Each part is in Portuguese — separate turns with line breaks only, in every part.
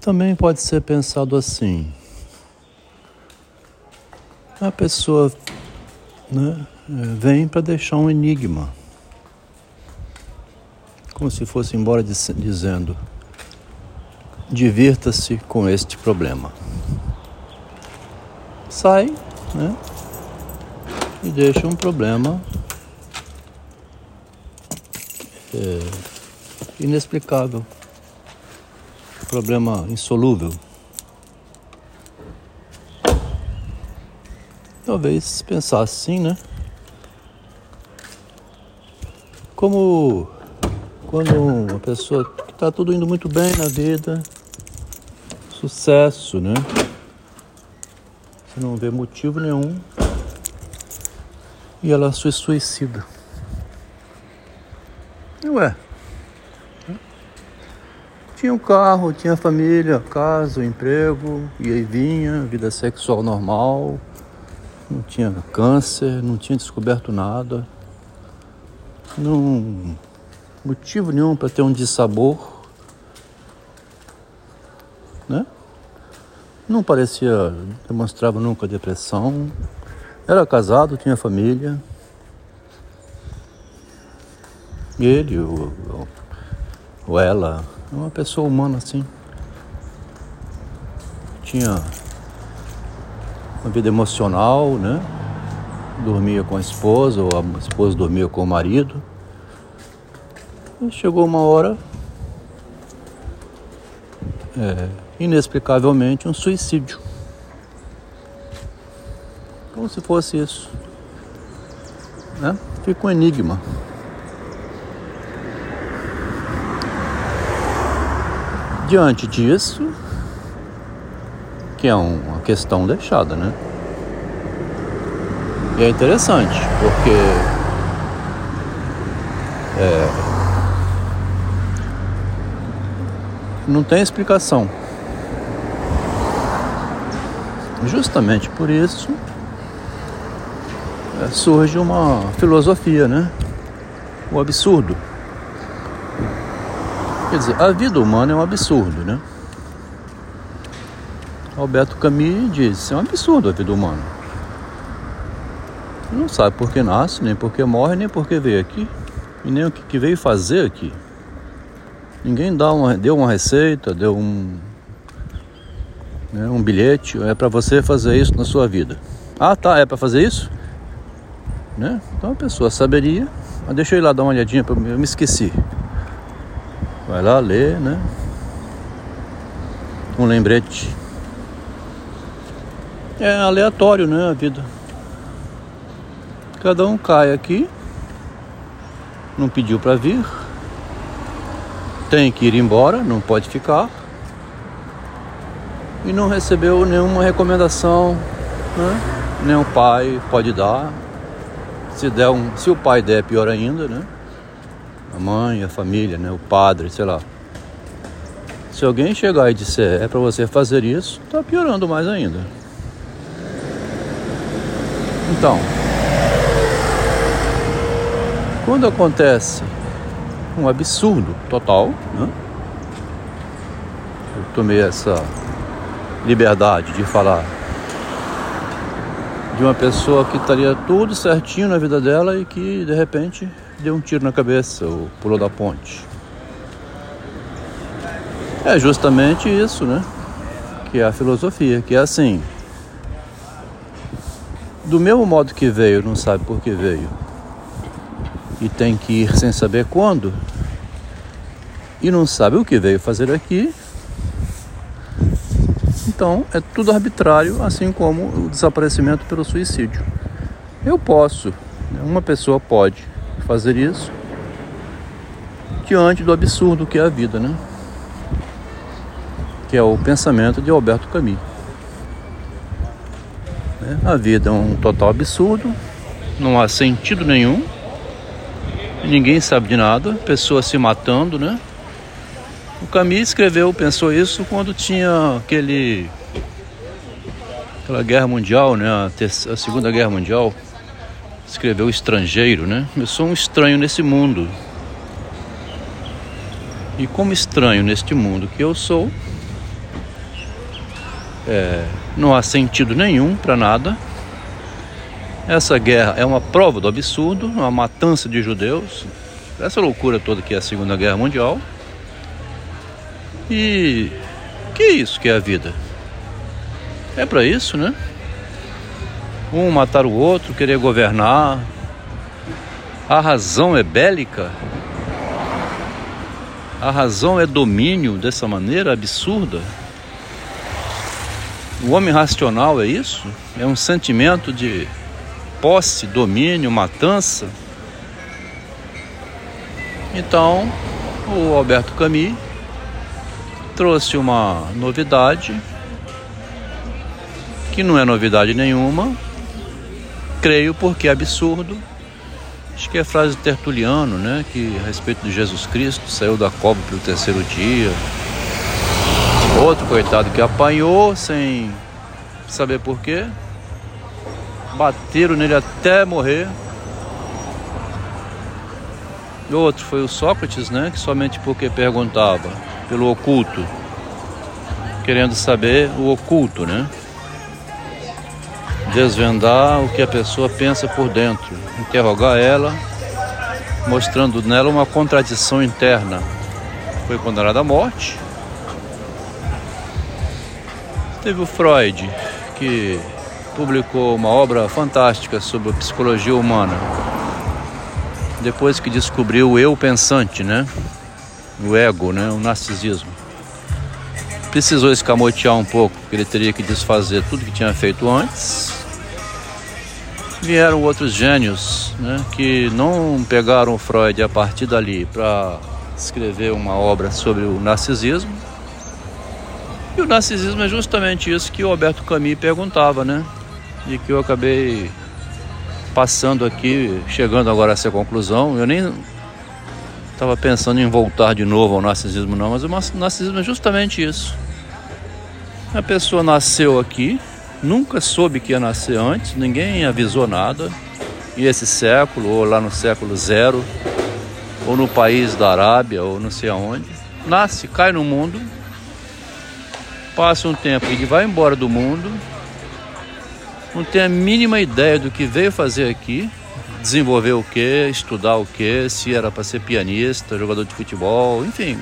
Também pode ser pensado assim. A pessoa né, vem para deixar um enigma. Como se fosse embora dizendo: divirta-se com este problema. Sai, né? E deixa um problema é, inexplicável, problema insolúvel. Talvez pensar assim, né? Como quando uma pessoa que está tudo indo muito bem na vida, sucesso, né? Você não vê motivo nenhum e ela se suicida. Ué, tinha um carro, tinha família, casa, emprego, e vinha, vida sexual normal, não tinha câncer, não tinha descoberto nada, não motivo nenhum para ter um dissabor, né? Não parecia, demonstrava nunca depressão, era casado, tinha família. Ele, ou, ou ela, é uma pessoa humana assim. Tinha uma vida emocional, né? Dormia com a esposa, ou a esposa dormia com o marido. E chegou uma hora, é, inexplicavelmente, um suicídio. Como se fosse isso. Né? Fica um enigma. Diante disso, que é uma questão deixada, né? E é interessante, porque é, não tem explicação. Justamente por isso é, surge uma filosofia, né? O absurdo. Quer dizer, a vida humana é um absurdo, né? Alberto Camus diz, é um absurdo a vida humana. Não sabe por que nasce, nem por que morre, nem por que veio aqui, e nem o que veio fazer aqui. Ninguém dá uma, deu uma receita, deu um, né, um bilhete, é para você fazer isso na sua vida. Ah, tá, é para fazer isso? Né? Então a pessoa saberia, mas deixa eu ir lá dar uma olhadinha, eu me esqueci. Vai lá ler, né? Um lembrete. É aleatório, né? A vida. Cada um cai aqui. Não pediu para vir. Tem que ir embora, não pode ficar. E não recebeu nenhuma recomendação, né? Nenhum pai pode dar. Se der um, se o pai der, é pior ainda, né? A mãe, a família, né? o padre, sei lá. Se alguém chegar e disser é para você fazer isso, está piorando mais ainda. Então, quando acontece um absurdo total, né? eu tomei essa liberdade de falar de uma pessoa que estaria tudo certinho na vida dela e que de repente deu um tiro na cabeça ou pulou da ponte. É justamente isso, né? Que é a filosofia, que é assim. Do mesmo modo que veio, não sabe por que veio. E tem que ir sem saber quando. E não sabe o que veio fazer aqui. Então é tudo arbitrário, assim como o desaparecimento pelo suicídio. Eu posso, né? uma pessoa pode fazer isso diante do absurdo que é a vida, né? Que é o pensamento de Alberto Camus. Né? A vida é um total absurdo, não há sentido nenhum, ninguém sabe de nada, pessoas se matando, né? O Camus escreveu, pensou isso quando tinha aquele aquela guerra mundial, né? A, terceira, a segunda guerra mundial escreveu estrangeiro, né? Eu sou um estranho nesse mundo. E como estranho neste mundo que eu sou, É, não há sentido nenhum para nada. Essa guerra é uma prova do absurdo, uma matança de judeus, essa loucura toda que é a Segunda Guerra Mundial. E que é isso que é a vida? É para isso, né? Um matar o outro, querer governar. A razão é bélica. A razão é domínio dessa maneira absurda. O homem racional é isso? É um sentimento de posse, domínio, matança. Então, o Alberto Camus trouxe uma novidade que não é novidade nenhuma, creio porque é absurdo. Acho que é frase de Tertuliano, né? Que a respeito de Jesus Cristo saiu da cova pelo terceiro dia. Outro coitado que apanhou sem saber porquê. Bateram nele até morrer. Outro foi o Sócrates, né? Que somente porque perguntava pelo oculto, querendo saber o oculto, né? Desvendar o que a pessoa pensa por dentro, interrogar ela, mostrando nela uma contradição interna. Foi condenado à morte. Teve o Freud, que publicou uma obra fantástica sobre a psicologia humana depois que descobriu o eu pensante, né? O ego, né? O narcisismo. Precisou escamotear um pouco, porque ele teria que desfazer tudo que tinha feito antes. Vieram outros gênios, né? Que não pegaram Freud a partir dali para escrever uma obra sobre o narcisismo. E o narcisismo é justamente isso que o Alberto Camus perguntava, né? E que eu acabei passando aqui, chegando agora a essa conclusão, eu nem estava pensando em voltar de novo ao narcisismo não, mas o narcisismo é justamente isso. A pessoa nasceu aqui, nunca soube que ia nascer antes, ninguém avisou nada. E esse século, ou lá no século zero, ou no país da Arábia, ou não sei aonde, nasce, cai no mundo, passa um tempo e vai embora do mundo, não tem a mínima ideia do que veio fazer aqui, desenvolver o que, estudar o que, se era para ser pianista, jogador de futebol, enfim,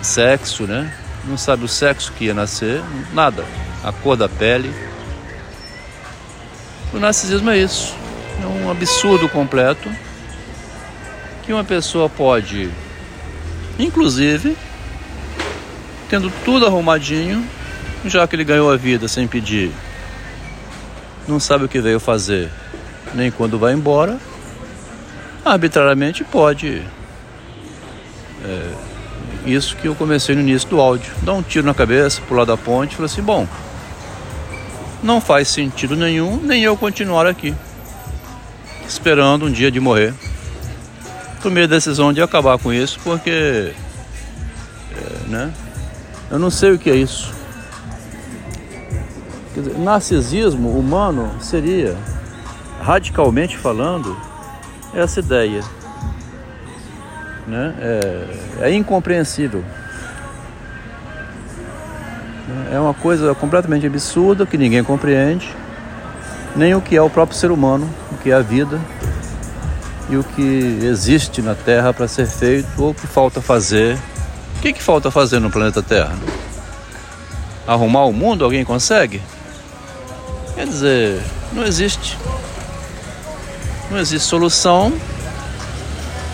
sexo, né? Não sabe o sexo que ia nascer, nada, a cor da pele. O narcisismo é isso, é um absurdo completo que uma pessoa pode, inclusive, tendo tudo arrumadinho, já que ele ganhou a vida sem pedir não sabe o que veio fazer, nem quando vai embora, arbitrariamente pode. É, isso que eu comecei no início do áudio. Dá um tiro na cabeça, pular da ponte e falar assim: bom, não faz sentido nenhum nem eu continuar aqui, esperando um dia de morrer. Tomei a decisão de acabar com isso porque. É, né? Eu não sei o que é isso. Dizer, narcisismo humano seria, radicalmente falando, essa ideia. Né? É, é incompreensível. É uma coisa completamente absurda que ninguém compreende, nem o que é o próprio ser humano, o que é a vida e o que existe na Terra para ser feito ou o que falta fazer. O que, que falta fazer no planeta Terra? Arrumar o mundo? Alguém consegue? Quer dizer, não existe. Não existe solução,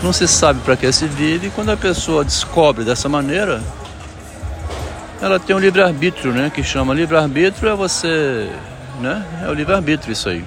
não se sabe para que se vive, quando a pessoa descobre dessa maneira, ela tem um livre-arbítrio, né? Que chama livre-arbítrio é você. Né? É o livre-arbítrio isso aí.